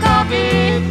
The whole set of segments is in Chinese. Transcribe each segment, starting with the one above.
coffee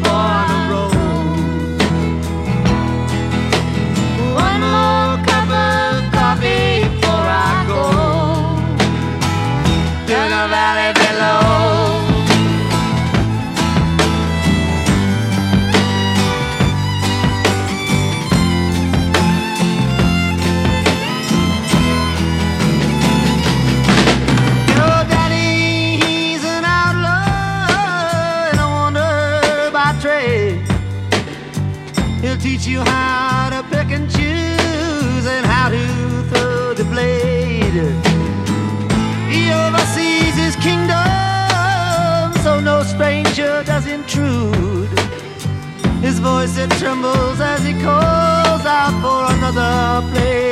It trembles as he calls out for another place.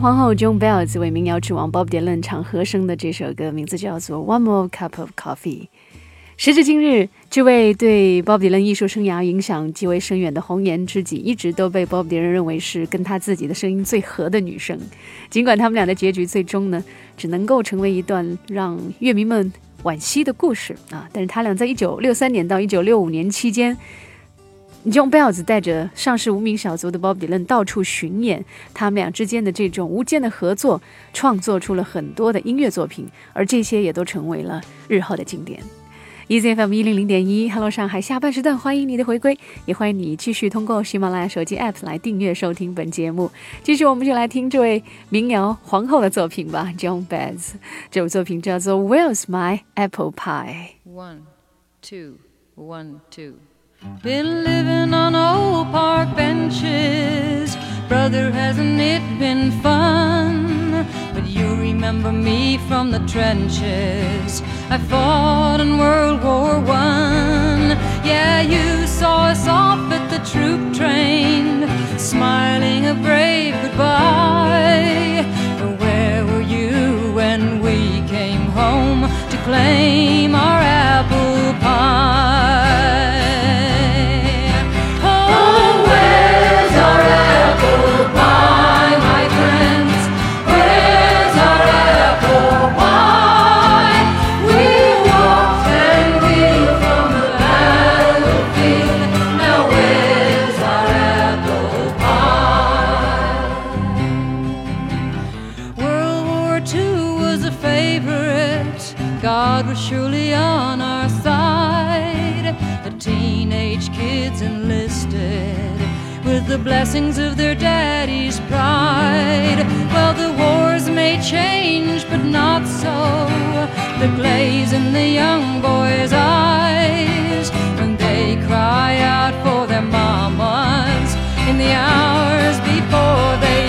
皇后 Joan Baez 为民谣之王 Bob Dylan 唱和声的这首歌，名字叫做《One More Cup of Coffee》。时至今日，这位对 Bob Dylan 艺术生涯影响极为深远的红颜知己，一直都被 Bob Dylan 认为是跟他自己的声音最合的女生。尽管他们俩的结局最终呢，只能够成为一段让乐迷们惋惜的故事啊，但是他俩在1963年到1965年期间。John b e l l s 带着上市无名小卒的 Bob Dylan 到处巡演，他们俩之间的这种无间的合作，创作出了很多的音乐作品，而这些也都成为了日后的经典。EZFM 一零零点一，Hello 上海，下半时段欢迎你的回归，也欢迎你继续通过喜马拉雅手机 App 来订阅收听本节目。继续，我们就来听这位民谣皇后的作品吧，John b e l l s 这首作品叫做 Where's My Apple Pie。One, two, one, two. Been living on old park benches. Brother, hasn't it been fun? But you remember me from the trenches. I fought in World War One. Yeah, you saw us off at the troop train, smiling a brave goodbye. But where were you when we came home to claim our apple God was surely on our side. The teenage kids enlisted with the blessings of their daddy's pride. Well, the wars may change, but not so the glaze in the young boys' eyes when they cry out for their mamas in the hours before they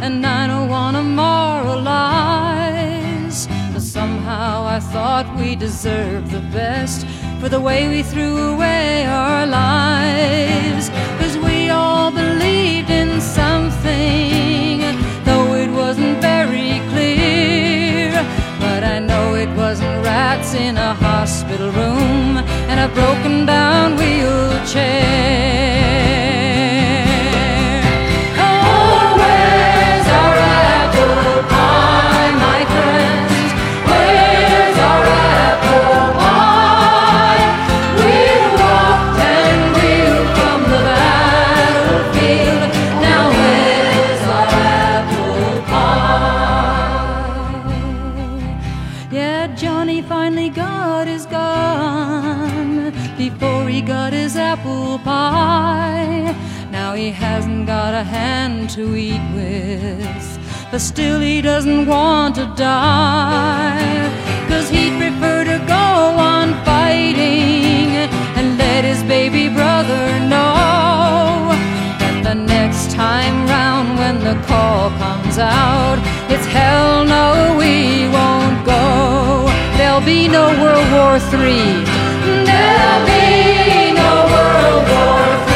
and I don't want to moralize. But somehow I thought we deserved the best for the way we threw away our lives. Cause we all believed in something, though it wasn't very clear. But I know it wasn't rats in a hospital room and a broken down wheelchair. A hand to eat with, but still he doesn't want to die. Cause he'd prefer to go on fighting and let his baby brother know that the next time round when the call comes out, it's hell no, we won't go. There'll be no World War III. There'll be no World War III,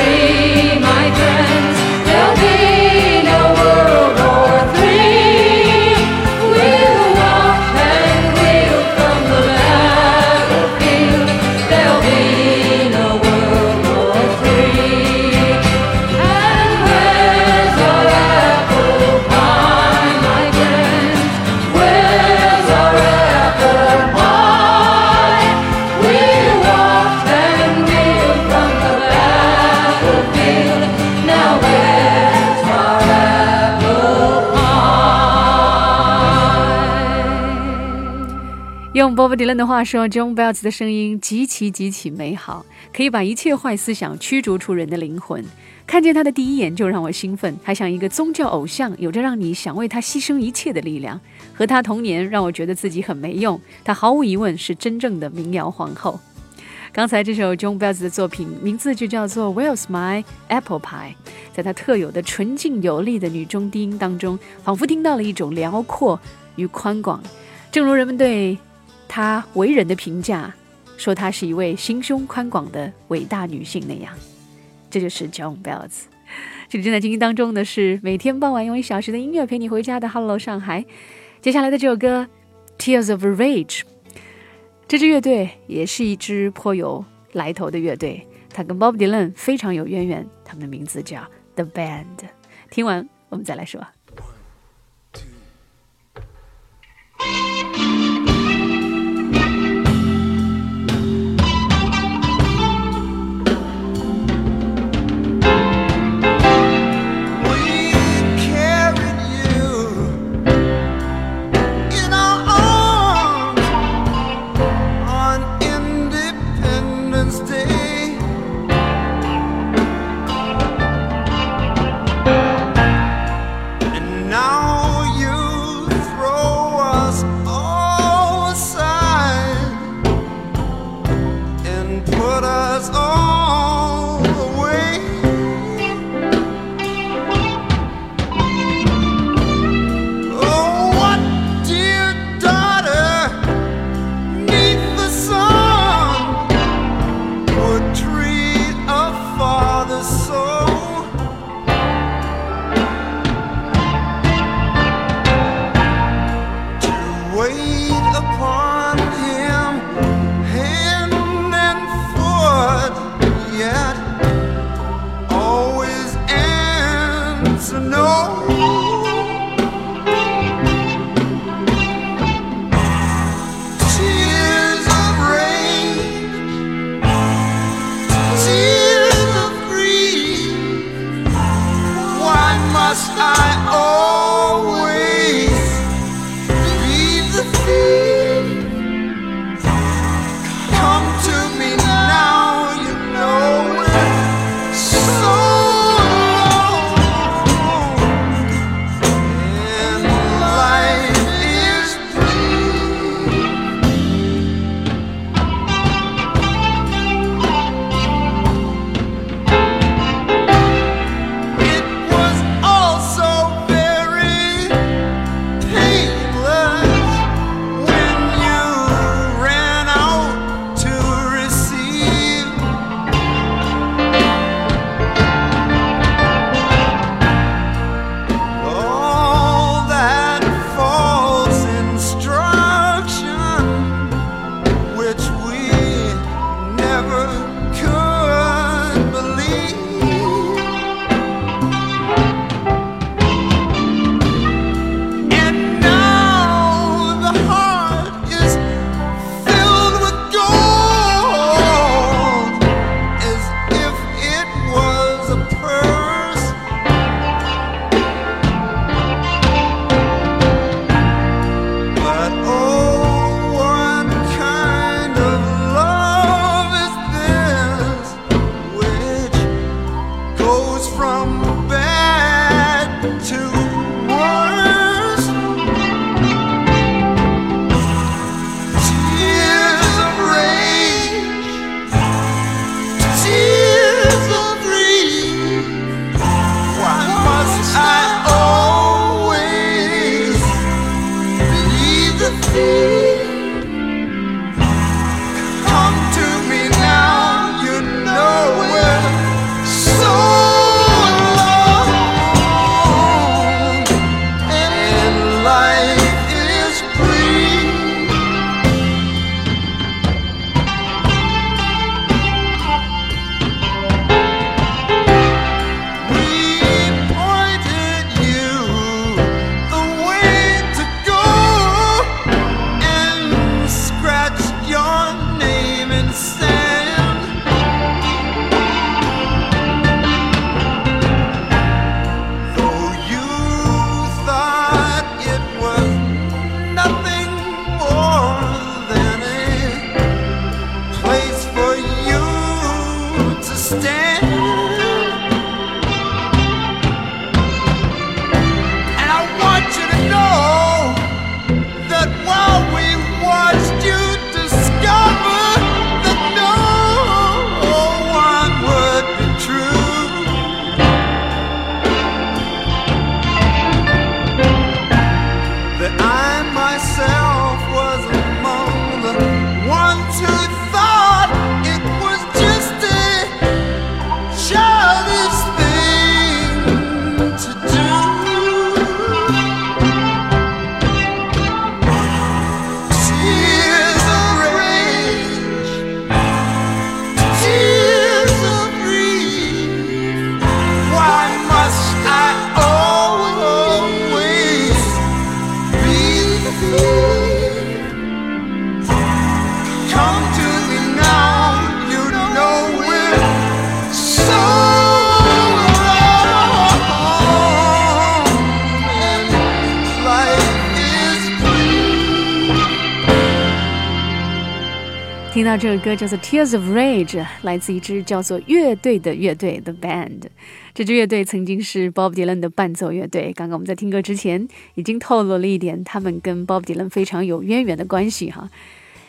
pie? 用 Bob Dylan 的话说，John Bells 的声音极其极其美好，可以把一切坏思想驱逐出人的灵魂。看见他的第一眼就让我兴奋，还像一个宗教偶像，有着让你想为他牺牲一切的力量。和他同年，让我觉得自己很没用。他毫无疑问是真正的民谣皇后。刚才这首 John Bells 的作品名字就叫做《Where's My Apple Pie》。在他特有的纯净有力的女中低音当中，仿佛听到了一种辽阔与宽广。正如人们对她为人的评价，说她是一位心胸宽广的伟大女性那样。这就是 John Bells。这里正在进行当中的是每天傍晚用一小时的音乐陪你回家的 Hello 上海。接下来的这首歌《Tears of Rage》，这支乐队也是一支颇有来头的乐队，它跟 Bob Dylan 非常有渊源，他们的名字叫 The Band。听完我们再来说。到这首歌叫做《Tears of Rage》，来自一支叫做乐队的乐队 The Band。这支乐队曾经是 Bob Dylan 的伴奏乐队。刚刚我们在听歌之前已经透露了一点，他们跟 Bob Dylan 非常有渊源的关系哈。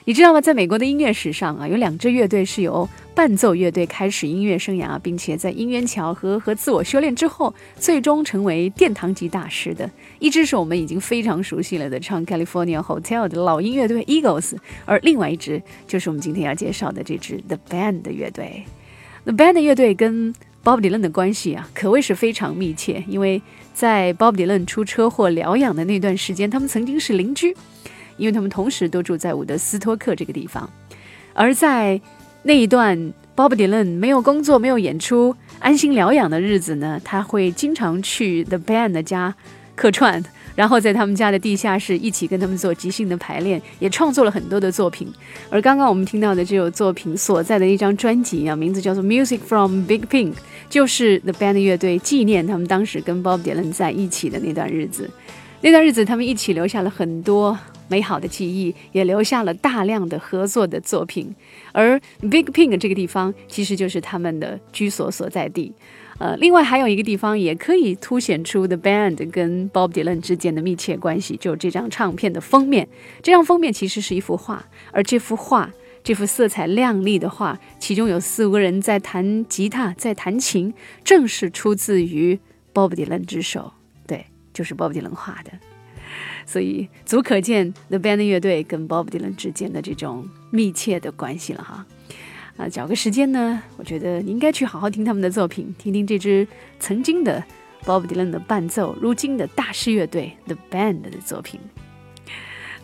你知道吗？在美国的音乐史上啊，有两支乐队是由伴奏乐队开始音乐生涯，并且在因缘巧合和自我修炼之后，最终成为殿堂级大师的。一支是我们已经非常熟悉了的唱《California Hotel》的老音乐队 Eagles，而另外一支就是我们今天要介绍的这支 The Band 的乐队。The Band 的乐队跟 Bob Dylan 的关系啊，可谓是非常密切，因为在 Bob Dylan 出车祸疗养的那段时间，他们曾经是邻居。因为他们同时都住在伍德斯托克这个地方，而在那一段 Bob Dylan 没有工作、没有演出、安心疗养的日子呢，他会经常去 The Band 的家客串，然后在他们家的地下室一起跟他们做即兴的排练，也创作了很多的作品。而刚刚我们听到的这首作品所在的一张专辑啊，名字叫做《Music from Big Pink》，就是 The Band 乐队纪念他们当时跟 Bob Dylan 在一起的那段日子。那段日子，他们一起留下了很多美好的记忆，也留下了大量的合作的作品。而 Big Pink 这个地方，其实就是他们的居所所在地。呃，另外还有一个地方也可以凸显出 The Band 跟 Bob Dylan 之间的密切关系，就是这张唱片的封面。这张封面其实是一幅画，而这幅画，这幅色彩亮丽的画，其中有四五个人在弹吉他，在弹琴，正是出自于 Bob Dylan 之手。对，就是 Bob Dylan 画的。所以足可见 The Band 乐队跟 Bob Dylan 之间的这种密切的关系了哈。啊，找个时间呢，我觉得你应该去好好听他们的作品，听听这支曾经的 Bob Dylan 的伴奏，如今的大师乐队 The Band 的作品。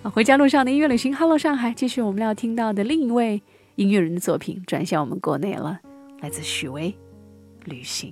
啊，回家路上的音乐旅行，Hello 上海，继续我们要听到的另一位音乐人的作品，转向我们国内了，来自许巍，《旅行》。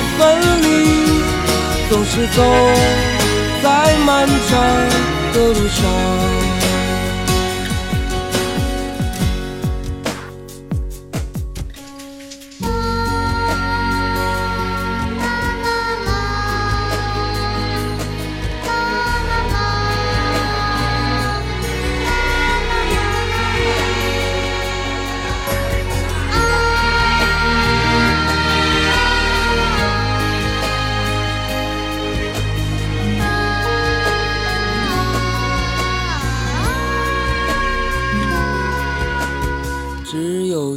分离，总是走在漫长。的路上。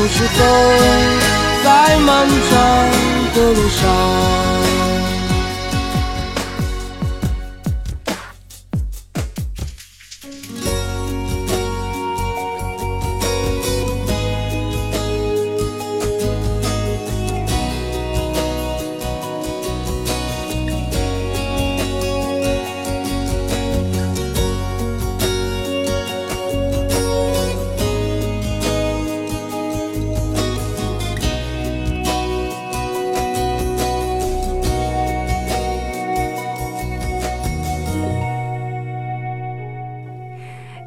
总是走在漫长的路上。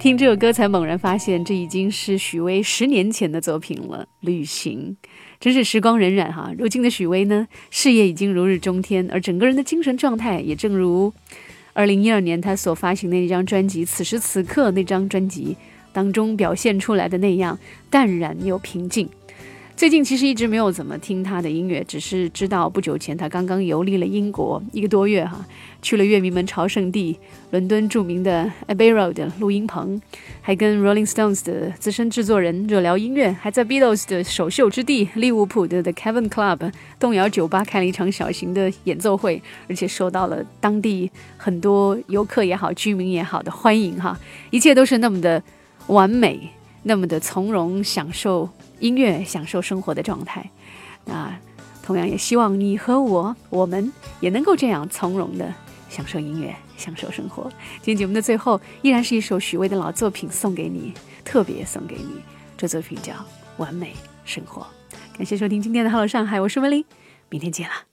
听这首歌，才猛然发现，这已经是许巍十年前的作品了。旅行，真是时光荏苒哈。如今的许巍呢，事业已经如日中天，而整个人的精神状态也正如二零一二年他所发行的那张专辑《此时此刻》那张专辑当中表现出来的那样淡然又平静。最近其实一直没有怎么听他的音乐，只是知道不久前他刚刚游历了英国一个多月哈，去了乐迷们朝圣地伦敦著名的 Abbey Road 录音棚，还跟 Rolling Stones 的资深制作人热聊音乐，还在 Beatles 的首秀之地利物浦的 The Cavern Club 动摇酒吧开了一场小型的演奏会，而且受到了当地很多游客也好、居民也好的欢迎哈，一切都是那么的完美，那么的从容享受。音乐享受生活的状态，那同样也希望你和我，我们也能够这样从容的享受音乐，享受生活。今天节目的最后，依然是一首许巍的老作品送给你，特别送给你。这作品叫《完美生活》。感谢收听今天的《Hello 上海》，我是文林，明天见了。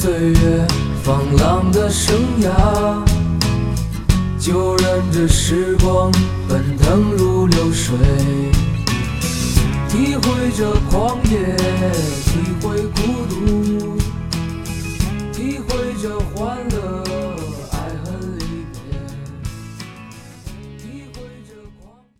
岁月放浪的生涯就任这时光奔腾如流水体会这狂野体会孤独。